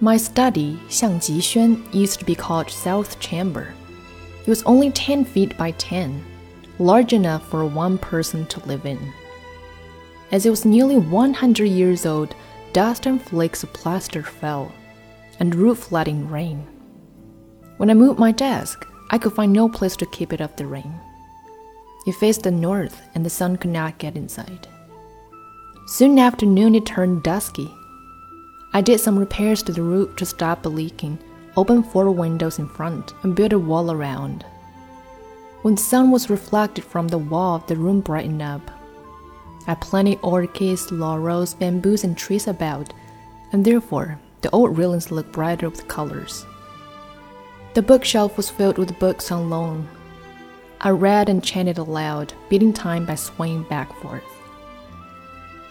My study, Xiangji Xuan, used to be called South Chamber. It was only 10 feet by 10, large enough for one person to live in. As it was nearly 100 years old, dust and flakes of plaster fell, and roof flooding rain. When I moved my desk, I could find no place to keep it off the rain. It faced the north, and the sun could not get inside. Soon after noon, it turned dusky. I did some repairs to the roof to stop the leaking, opened four windows in front, and built a wall around. When the sun was reflected from the wall, the room brightened up. I planted orchids, laurels, bamboos, and trees about, and therefore the old railings looked brighter with colors. The bookshelf was filled with books on loan. I read and chanted aloud, beating time by swaying back forth.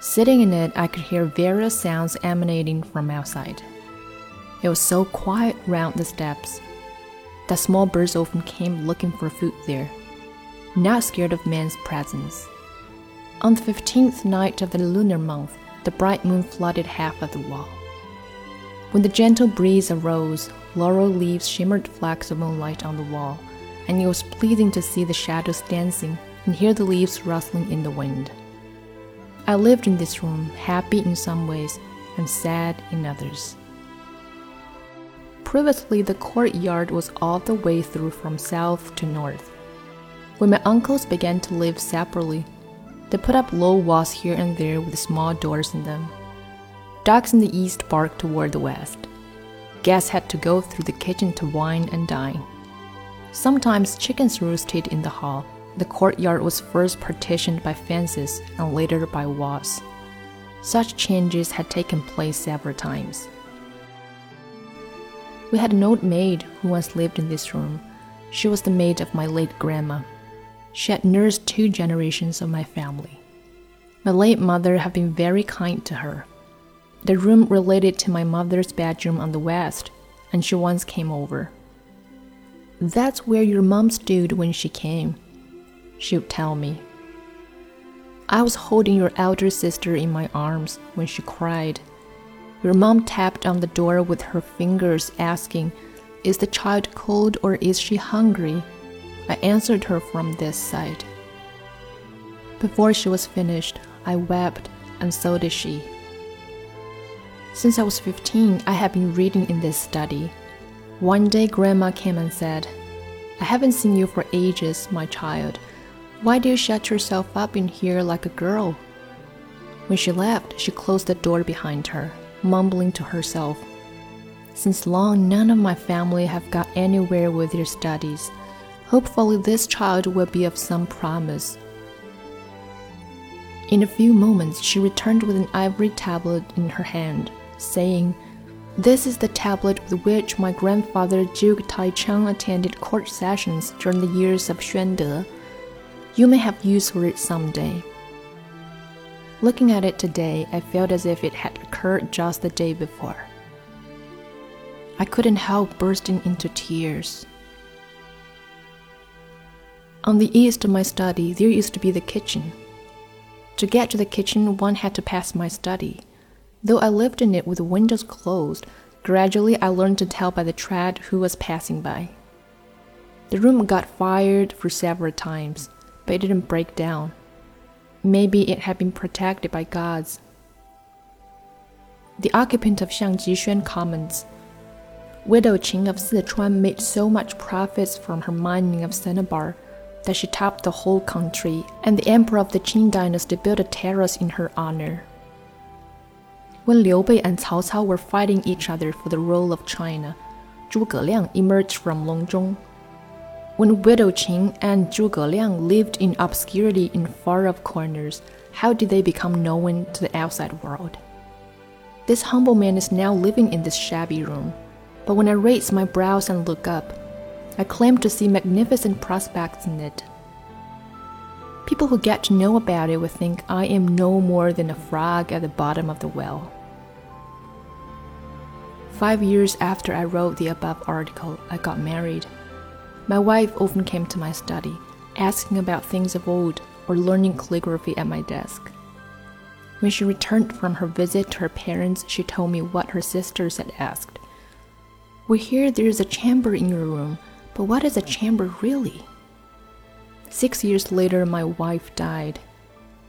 Sitting in it, I could hear various sounds emanating from outside. It was so quiet round the steps that small birds often came looking for food there, not scared of man's presence. On the fifteenth night of the lunar month, the bright moon flooded half of the wall. When the gentle breeze arose, laurel leaves shimmered flecks of moonlight on the wall, and it was pleasing to see the shadows dancing and hear the leaves rustling in the wind. I lived in this room, happy in some ways and sad in others. Previously, the courtyard was all the way through from south to north. When my uncles began to live separately, they put up low walls here and there with small doors in them. Dogs in the east barked toward the west. Guests had to go through the kitchen to wine and dine. Sometimes chickens roosted in the hall. The courtyard was first partitioned by fences and later by walls. Such changes had taken place several times. We had an old maid who once lived in this room. She was the maid of my late grandma. She had nursed two generations of my family. My late mother had been very kind to her. The room related to my mother's bedroom on the west, and she once came over. That's where your mom stood when she came, she would tell me. I was holding your elder sister in my arms when she cried. Your mom tapped on the door with her fingers, asking, Is the child cold or is she hungry? I answered her from this side. Before she was finished, I wept, and so did she. Since I was 15, I had been reading in this study. One day, Grandma came and said, I haven't seen you for ages, my child. Why do you shut yourself up in here like a girl? When she left, she closed the door behind her mumbling to herself. Since long, none of my family have got anywhere with their studies. Hopefully, this child will be of some promise. In a few moments, she returned with an ivory tablet in her hand, saying, This is the tablet with which my grandfather Duke Tai Taichang attended court sessions during the years of Xuande. You may have use for it someday. Looking at it today, I felt as if it had occurred just the day before. I couldn't help bursting into tears. On the east of my study, there used to be the kitchen. To get to the kitchen, one had to pass my study. Though I lived in it with the windows closed, gradually I learned to tell by the tread who was passing by. The room got fired for several times, but it didn't break down. Maybe it had been protected by gods. The occupant of Xiangji Xuan comments Widow Qing of Sichuan made so much profits from her mining of cinnabar that she topped the whole country, and the emperor of the Qin dynasty built a terrace in her honor. When Liu Bei and Cao Cao were fighting each other for the rule of China, Zhuge Liang emerged from Longzhong when Widow Qing and Zhuge Liang lived in obscurity in far off corners, how did they become known to the outside world? This humble man is now living in this shabby room, but when I raise my brows and look up, I claim to see magnificent prospects in it. People who get to know about it will think I am no more than a frog at the bottom of the well. Five years after I wrote the above article, I got married. My wife often came to my study, asking about things of old or learning calligraphy at my desk. When she returned from her visit to her parents, she told me what her sisters had asked. We hear there's a chamber in your room, but what is a chamber really? Six years later, my wife died.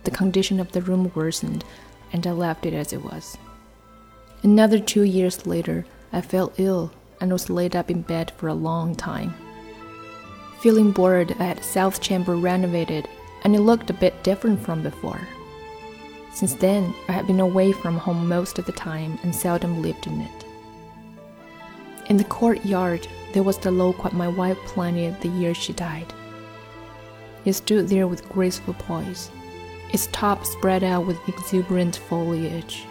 The condition of the room worsened, and I left it as it was. Another two years later, I fell ill and was laid up in bed for a long time. Feeling bored, I had South Chamber renovated, and it looked a bit different from before. Since then, I had been away from home most of the time and seldom lived in it. In the courtyard, there was the loquat my wife planted the year she died. It stood there with graceful poise, its top spread out with exuberant foliage